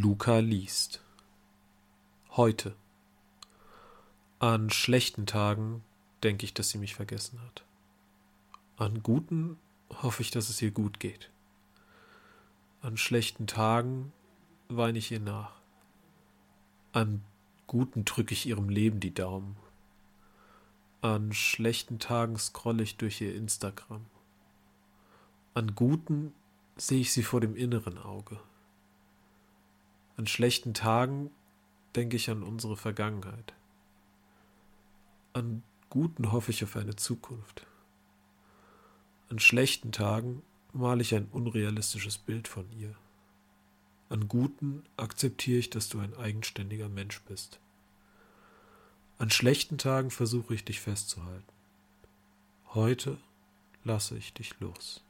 Luca liest. Heute. An schlechten Tagen denke ich, dass sie mich vergessen hat. An guten hoffe ich, dass es ihr gut geht. An schlechten Tagen weine ich ihr nach. An guten drücke ich ihrem Leben die Daumen. An schlechten Tagen scrolle ich durch ihr Instagram. An guten sehe ich sie vor dem inneren Auge. An schlechten Tagen denke ich an unsere Vergangenheit. An guten hoffe ich auf eine Zukunft. An schlechten Tagen male ich ein unrealistisches Bild von ihr. An guten akzeptiere ich, dass du ein eigenständiger Mensch bist. An schlechten Tagen versuche ich dich festzuhalten. Heute lasse ich dich los.